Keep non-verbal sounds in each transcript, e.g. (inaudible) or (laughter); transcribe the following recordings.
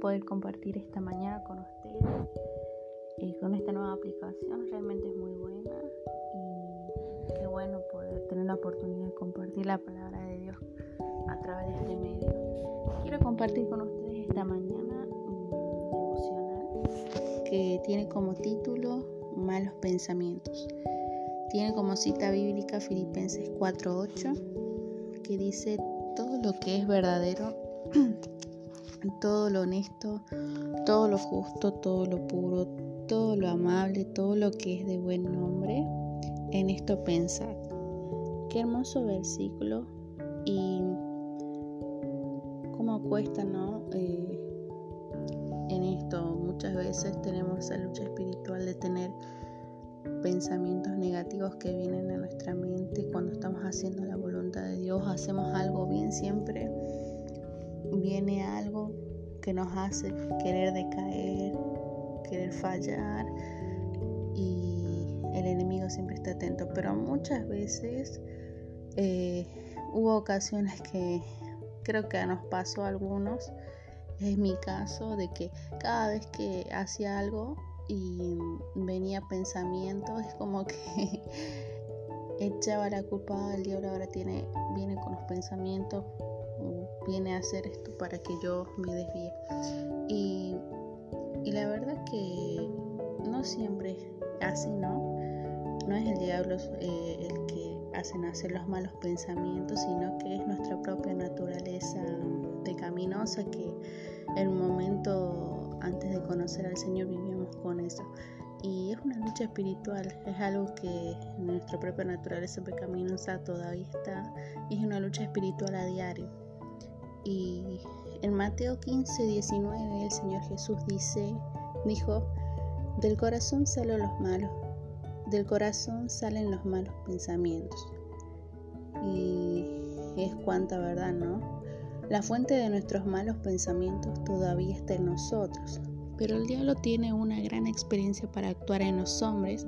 poder compartir esta mañana con ustedes y con esta nueva aplicación. Realmente es muy buena y qué bueno poder tener la oportunidad de compartir la palabra de Dios a través de este medio. Quiero compartir con ustedes esta mañana un devocional que tiene como título Malos pensamientos. Tiene como cita bíblica Filipenses 4:8 que dice todo lo que es verdadero (clears throat) todo lo honesto, todo lo justo, todo lo puro, todo lo amable, todo lo que es de buen nombre, en esto pensad. Qué hermoso versículo y cómo cuesta, ¿no? Eh, en esto muchas veces tenemos esa lucha espiritual de tener pensamientos negativos que vienen a nuestra mente cuando estamos haciendo la voluntad de Dios, hacemos algo bien siempre viene algo que nos hace querer decaer, querer fallar y el enemigo siempre está atento. Pero muchas veces eh, hubo ocasiones que creo que nos pasó a algunos, es mi caso, de que cada vez que hacía algo y venía pensamiento, es como que (laughs) echaba la culpa al diablo, ahora tiene, viene con los pensamientos viene a hacer esto para que yo me desvíe. Y, la verdad que no siempre así, ¿no? No es el diablo eh, el que hace nacer los malos pensamientos, sino que es nuestra propia naturaleza pecaminosa que un momento antes de conocer al Señor vivíamos con eso. Y es una lucha espiritual, es algo que nuestra propia naturaleza pecaminosa todavía está, y es una lucha espiritual a diario. Y en Mateo 15, 19 el Señor Jesús dice, dijo, del corazón salen los malos, del corazón salen los malos pensamientos. Y es cuanta verdad, ¿no? La fuente de nuestros malos pensamientos todavía está en nosotros, pero el diablo tiene una gran experiencia para actuar en los hombres,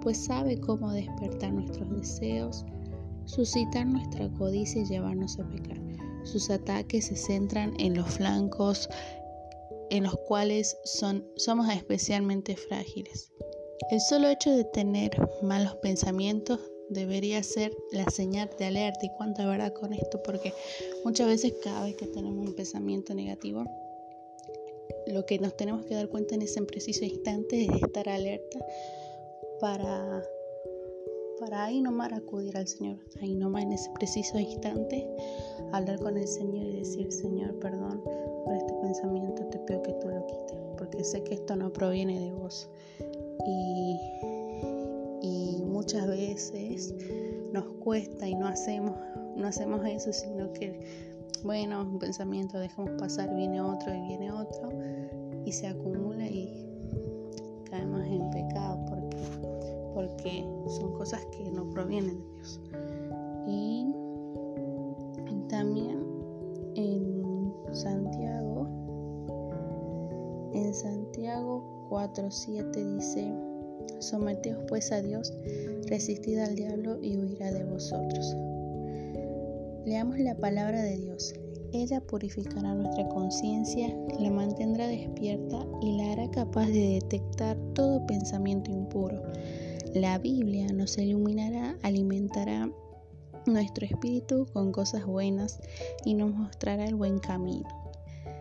pues sabe cómo despertar nuestros deseos, suscitar nuestra codicia y llevarnos a pecar. Sus ataques se centran en los flancos en los cuales son, somos especialmente frágiles. El solo hecho de tener malos pensamientos debería ser la señal de alerta y cuánta verdad con esto, porque muchas veces cada vez que tenemos un pensamiento negativo, lo que nos tenemos que dar cuenta en ese preciso instante es estar alerta para para ahí nomás acudir al Señor, ahí nomás en ese preciso instante, hablar con el Señor y decir, Señor, perdón por este pensamiento, te pido que tú lo quites, porque sé que esto no proviene de vos. Y, y muchas veces nos cuesta y no hacemos, no hacemos eso, sino que, bueno, un pensamiento dejamos pasar, viene otro y viene otro, y se acumula y caemos en pecado porque son cosas que no provienen de Dios. Y también en Santiago, en Santiago 4.7 dice, someteos pues a Dios, resistid al diablo y huirá de vosotros. Leamos la palabra de Dios. Ella purificará nuestra conciencia, la mantendrá despierta y la hará capaz de detectar todo pensamiento impuro la Biblia nos iluminará, alimentará nuestro espíritu con cosas buenas y nos mostrará el buen camino.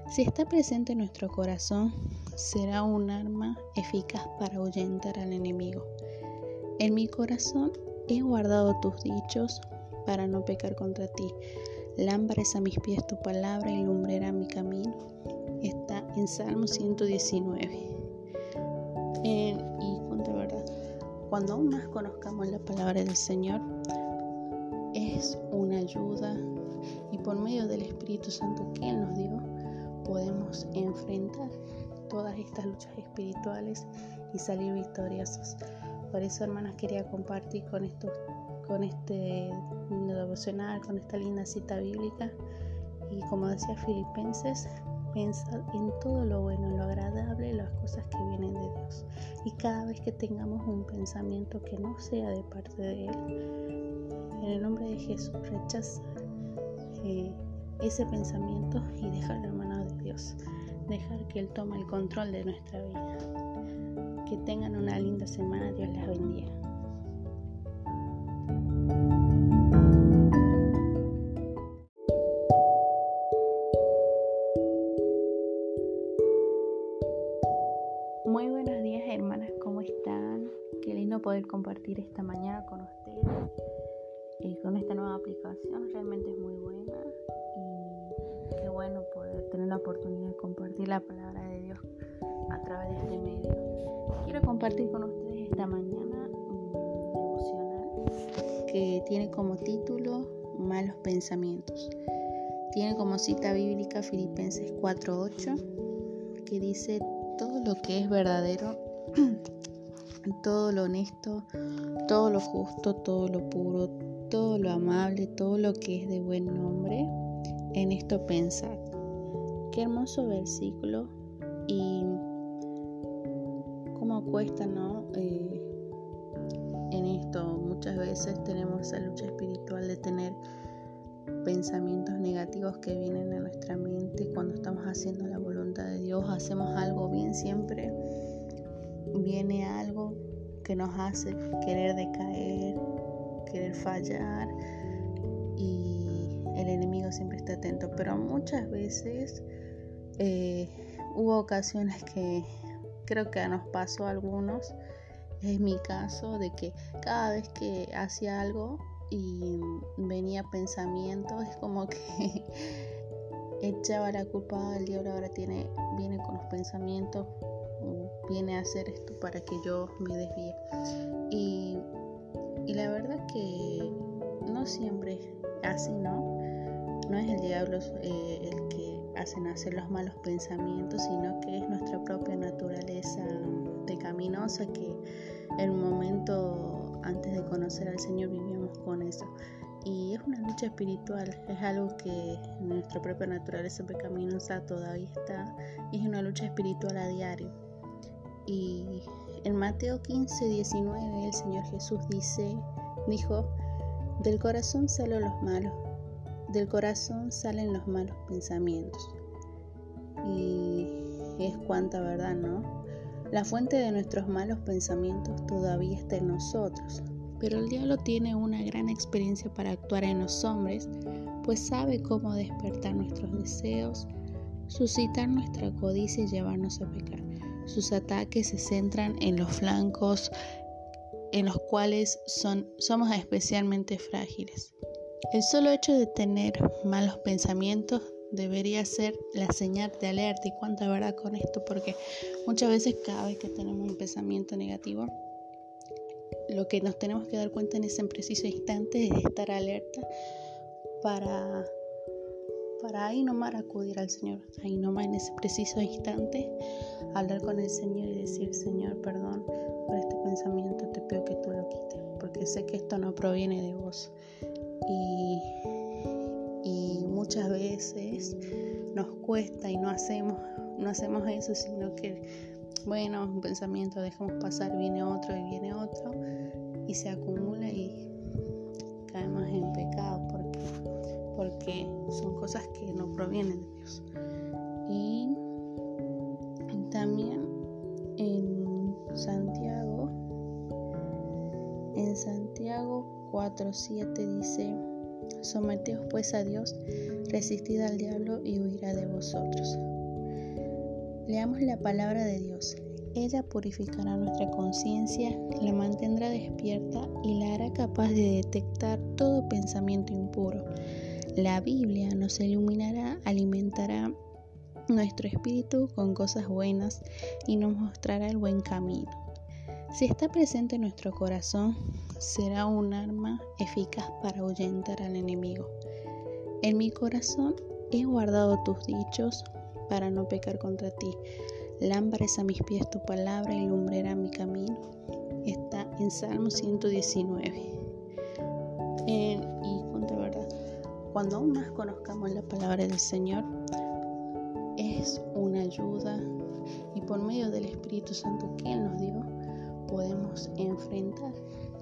Si está presente en nuestro corazón, será un arma eficaz para ahuyentar al enemigo. En mi corazón he guardado tus dichos para no pecar contra ti. Lámparas a mis pies tu palabra y lumbrera mi camino. Está en Salmo 119. Cuando aún más conozcamos la palabra del Señor, es una ayuda y por medio del Espíritu Santo que Él nos dio, podemos enfrentar todas estas luchas espirituales y salir victoriosos. Por eso, hermanas, quería compartir con esto, con este devocional, con esta linda cita bíblica. Y como decía Filipenses, Pensad en todo lo bueno, lo agradable, las cosas que vienen de Dios. Y cada vez que tengamos un pensamiento que no sea de parte de Él, en el nombre de Jesús rechaza eh, ese pensamiento y déjalo en manos de Dios. dejar que Él tome el control de nuestra vida. Que tengan una linda semana, Dios las bendiga. Poder compartir esta mañana con ustedes y con esta nueva aplicación, realmente es muy buena y qué bueno poder tener la oportunidad de compartir la palabra de Dios a través de este medio. Quiero compartir con ustedes esta mañana un devocional que tiene como título Malos pensamientos. Tiene como cita bíblica Filipenses 4:8 que dice todo lo que es verdadero, (clears throat) todo lo honesto, todo lo justo, todo lo puro, todo lo amable, todo lo que es de buen nombre, en esto pensar. Qué hermoso versículo y cómo cuesta, ¿no? Eh, en esto muchas veces tenemos esa lucha espiritual de tener pensamientos negativos que vienen a nuestra mente cuando estamos haciendo la voluntad de Dios, hacemos algo bien, siempre viene algo que nos hace querer decaer, querer fallar y el enemigo siempre está atento. Pero muchas veces eh, hubo ocasiones que creo que nos pasó a algunos, es mi caso, de que cada vez que hacía algo y venía pensamiento, es como que (laughs) echaba la culpa al diablo, ahora tiene, viene con los pensamientos, viene a hacer esto para que yo me desvíe. Y, y la verdad que no siempre así, ¿no? No es el diablo eh, el que hace nacer los malos pensamientos, sino que es nuestra propia naturaleza pecaminosa que el momento antes de conocer al Señor vivíamos con eso. Y es una lucha espiritual, es algo que nuestra propia naturaleza pecaminosa todavía está, y es una lucha espiritual a diario. Y en Mateo 15, 19 el Señor Jesús dice, dijo, del corazón salen los malos, del corazón salen los malos pensamientos. Y es cuanta verdad, ¿no? La fuente de nuestros malos pensamientos todavía está en nosotros, pero el diablo tiene una gran experiencia para actuar en los hombres, pues sabe cómo despertar nuestros deseos, suscitar nuestra codicia y llevarnos a pecar. Sus ataques se centran en los flancos en los cuales son, somos especialmente frágiles. El solo hecho de tener malos pensamientos debería ser la señal de alerta y cuánta verdad con esto porque muchas veces cada vez que tenemos un pensamiento negativo lo que nos tenemos que dar cuenta en ese preciso instante es estar alerta para, para ahí nomás acudir al Señor, ahí nomás en ese preciso instante hablar con el Señor y decir, Señor, perdón por este pensamiento, te pido que tú lo quites, porque sé que esto no proviene de vos. Y, y muchas veces nos cuesta y no hacemos, no hacemos eso, sino que bueno, un pensamiento dejamos pasar, viene otro y viene otro y se acumula y caemos en pecado porque, son cosas que no provienen de Dios. Y también en Santiago, en Santiago 4.7 dice, someteos pues a Dios, resistid al diablo y huirá de vosotros. Leamos la palabra de Dios. Ella purificará nuestra conciencia, la mantendrá despierta y la hará capaz de detectar todo pensamiento impuro. La Biblia nos iluminará, alimentará nuestro espíritu con cosas buenas y nos mostrará el buen camino. Si está presente en nuestro corazón, será un arma eficaz para ahuyentar al enemigo. En mi corazón he guardado tus dichos para no pecar contra ti. Lámpara a mis pies tu palabra y lumbrera mi camino. Está en Salmo 119. y contra verdad, cuando aún más conozcamos la palabra del Señor, es una ayuda y por medio del Espíritu Santo que Él nos dio, podemos enfrentar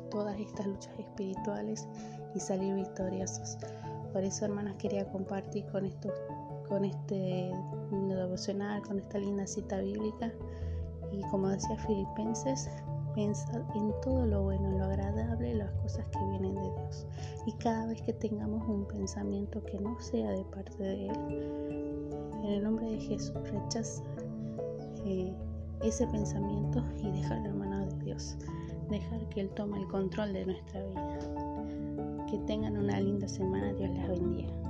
todas estas luchas espirituales y salir victoriosos. Por eso, hermanas, quería compartir con estos con este devocional, con esta linda cita bíblica. Y como decía Filipenses, pensar en todo lo bueno, en lo agradable, las cosas que vienen de Dios. Y cada vez que tengamos un pensamiento que no sea de parte de Él, en el nombre de Jesús rechaza eh, ese pensamiento y dejarlo en manos de Dios. Dejar que Él tome el control de nuestra vida. Que tengan una linda semana. Dios las bendiga.